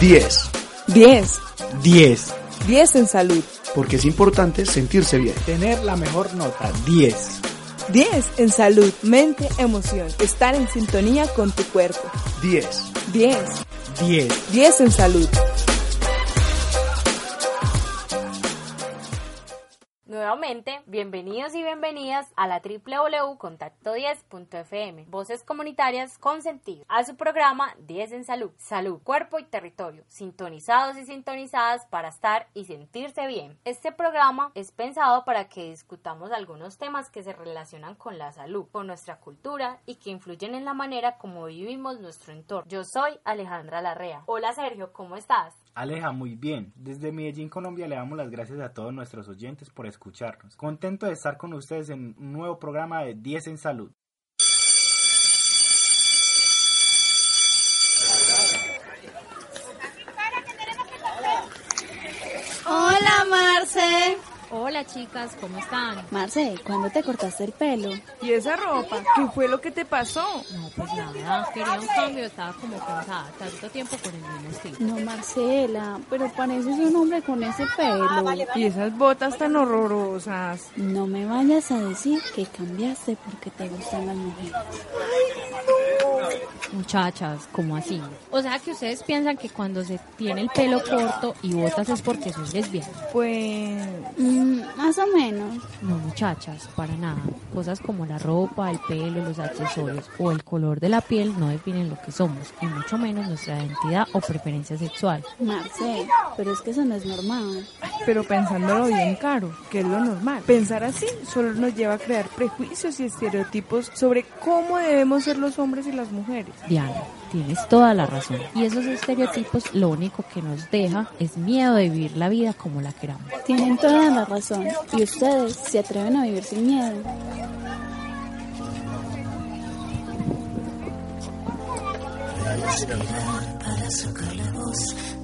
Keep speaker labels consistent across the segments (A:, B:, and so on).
A: 10.
B: 10.
C: 10.
B: 10 en salud.
A: Porque es importante sentirse bien.
C: Tener la mejor nota. 10.
B: 10 en salud, mente, emoción. Estar en sintonía con tu cuerpo.
A: 10.
B: 10.
C: 10.
B: 10 en salud.
D: Bienvenidos y bienvenidas a la www.contacto10.fm, voces comunitarias con sentido, a su programa 10 en salud, salud, cuerpo y territorio, sintonizados y sintonizadas para estar y sentirse bien. Este programa es pensado para que discutamos algunos temas que se relacionan con la salud, con nuestra cultura y que influyen en la manera como vivimos nuestro entorno. Yo soy Alejandra Larrea. Hola Sergio, ¿cómo estás?
C: Aleja, muy bien. Desde Medellín, Colombia, le damos las gracias a todos nuestros oyentes por escucharnos. Contento de estar con ustedes en un nuevo programa de 10 en Salud.
E: Hola, Marce.
F: Hola chicas, ¿cómo están?
E: Marce, ¿cuándo te cortaste el pelo?
B: ¿Y esa ropa? ¿Qué fue lo que te pasó?
F: No, pues nada, quería un cambio, estaba como cansada, tanto tiempo con el mismo estilo.
E: No, Marcela, pero pareces un hombre con ese pelo.
B: ¿Y esas botas tan horrorosas?
E: No me vayas a decir que cambiaste porque te gustan las mujeres.
F: Muchachas, ¿cómo así? O sea que ustedes piensan que cuando se tiene el pelo corto y botas es porque sos lesbiana.
B: Pues...
E: Mm, más o menos.
F: No, muchachas, para nada. Cosas como la ropa, el pelo, los accesorios o el color de la piel no definen lo que somos, y mucho menos nuestra identidad o preferencia sexual.
E: Marce, pero es que eso no es normal.
B: Pero pensándolo bien caro, que es lo normal. Pensar así solo nos lleva a crear prejuicios y estereotipos sobre cómo debemos ser los hombres y las mujeres.
F: Diana, tienes toda la razón. Y esos estereotipos lo único que nos deja es miedo de vivir la vida como la queramos.
E: Tienen toda la razón. Y ustedes se atreven a vivir sin miedo.
G: Para sacar la voz,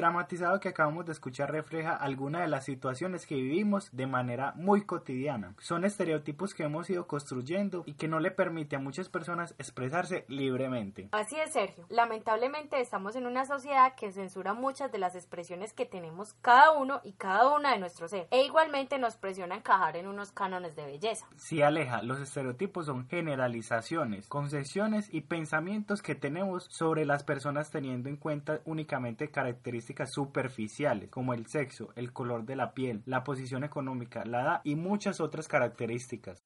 C: dramatizado que acabamos de escuchar refleja algunas de las situaciones que vivimos de manera muy cotidiana. Son estereotipos que hemos ido construyendo y que no le permite a muchas personas expresarse libremente.
D: Así es, Sergio. Lamentablemente estamos en una sociedad que censura muchas de las expresiones que tenemos cada uno y cada una de nuestros ser, e igualmente nos presiona a encajar en unos cánones de belleza.
C: Si aleja, los estereotipos son generalizaciones, concesiones y pensamientos que tenemos sobre las personas teniendo en cuenta únicamente características superficiales como el sexo, el color de la piel, la posición económica, la edad y muchas otras características.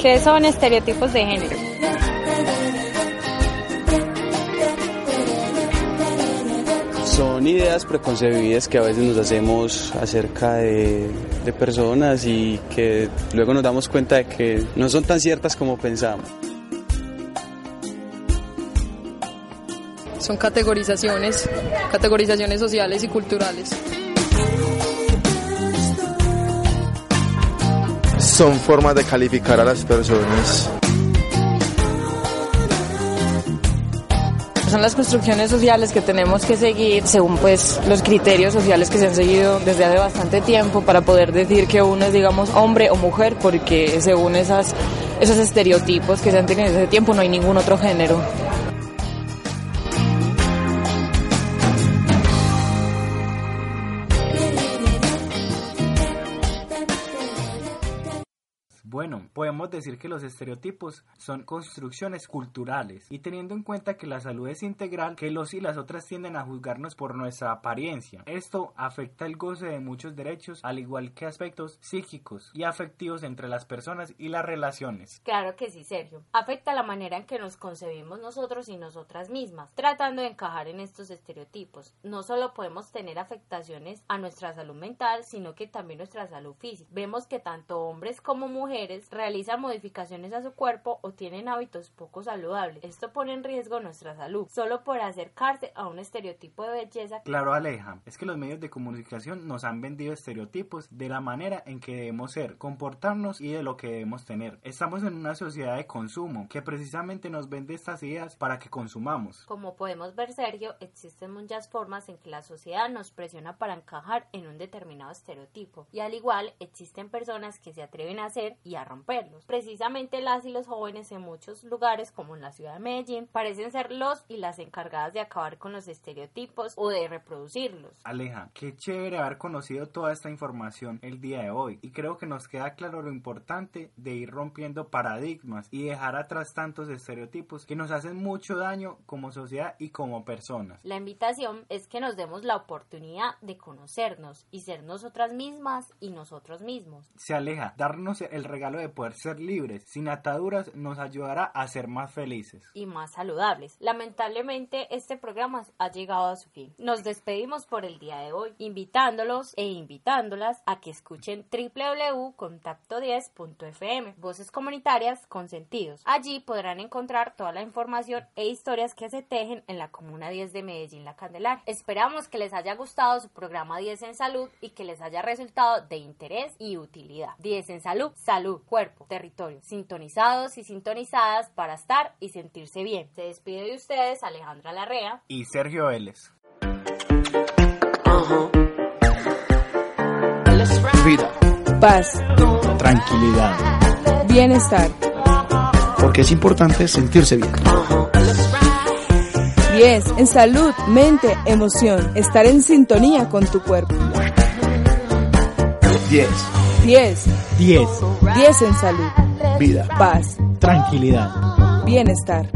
D: ¿Qué son estereotipos de género?
H: Son ideas preconcebidas que a veces nos hacemos acerca de, de personas y que luego nos damos cuenta de que no son tan ciertas como pensamos.
I: Son categorizaciones, categorizaciones sociales y culturales.
J: Son formas de calificar a las personas.
I: Son las construcciones sociales que tenemos que seguir según pues los criterios sociales que se han seguido desde hace bastante tiempo para poder decir que uno es digamos hombre o mujer porque según esas, esos estereotipos que se han tenido desde ese tiempo no hay ningún otro género.
C: Podemos decir que los estereotipos son construcciones culturales y teniendo en cuenta que la salud es integral, que los y las otras tienden a juzgarnos por nuestra apariencia. Esto afecta el goce de muchos derechos, al igual que aspectos psíquicos y afectivos entre las personas y las relaciones.
D: Claro que sí, Sergio. Afecta la manera en que nos concebimos nosotros y nosotras mismas, tratando de encajar en estos estereotipos. No solo podemos tener afectaciones a nuestra salud mental, sino que también nuestra salud física. Vemos que tanto hombres como mujeres realizan modificaciones a su cuerpo o tienen hábitos poco saludables. Esto pone en riesgo nuestra salud, solo por acercarse a un estereotipo de belleza.
C: Claro, Aleja, es que los medios de comunicación nos han vendido estereotipos de la manera en que debemos ser, comportarnos y de lo que debemos tener. Estamos en una sociedad de consumo que precisamente nos vende estas ideas para que consumamos.
D: Como podemos ver, Sergio, existen muchas formas en que la sociedad nos presiona para encajar en un determinado estereotipo y al igual existen personas que se atreven a hacer y a romperlos. Precisamente las y los jóvenes en muchos lugares como en la ciudad de Medellín parecen ser los y las encargadas de acabar con los estereotipos o de reproducirlos.
C: Aleja, qué chévere haber conocido toda esta información el día de hoy y creo que nos queda claro lo importante de ir rompiendo paradigmas y dejar atrás tantos estereotipos que nos hacen mucho daño como sociedad y como personas.
D: La invitación es que nos demos la oportunidad de conocernos y ser nosotras mismas y nosotros mismos.
C: Se aleja, darnos el regalo de poder ser libres, sin ataduras, nos ayudará a ser más felices
D: y más saludables. Lamentablemente este programa ha llegado a su fin. Nos despedimos por el día de hoy, invitándolos e invitándolas a que escuchen www.contacto10.fm, voces comunitarias con sentidos. Allí podrán encontrar toda la información e historias que se tejen en la Comuna 10 de Medellín, La Candelaria. Esperamos que les haya gustado su programa 10 en salud y que les haya resultado de interés y utilidad. 10 en salud, salud, cuerpo, territorio, sintonizados y sintonizadas para estar y sentirse bien. Se despide de ustedes Alejandra Larrea
C: y Sergio Vélez.
A: Vida.
B: Paz.
A: Tranquilidad.
B: Bienestar.
A: Porque es importante sentirse bien.
B: 10. En salud, mente, emoción. Estar en sintonía con tu cuerpo.
A: 10.
B: 10.
C: 10.
B: 10 en salud.
A: Vida.
B: Paz.
C: Tranquilidad.
B: Bienestar.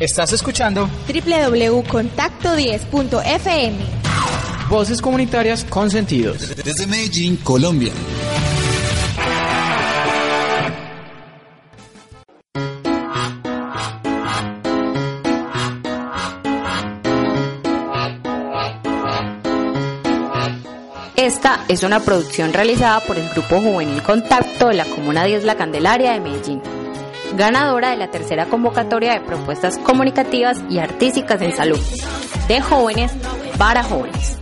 K: Estás escuchando
L: www.contacto10.fm
K: Voces comunitarias con sentidos.
M: Desde Medellín, Colombia.
D: Esta es una producción realizada por el Grupo Juvenil Contacto de la Comuna 10 La Candelaria de Medellín, ganadora de la tercera convocatoria de propuestas comunicativas y artísticas en salud, de jóvenes para jóvenes,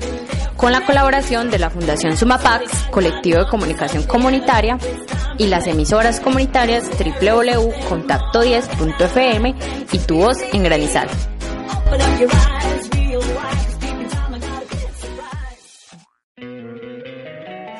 D: con la colaboración de la Fundación Sumapax, Colectivo de Comunicación Comunitaria, y las emisoras comunitarias www.contacto10.fm y Tu Voz en Granizal.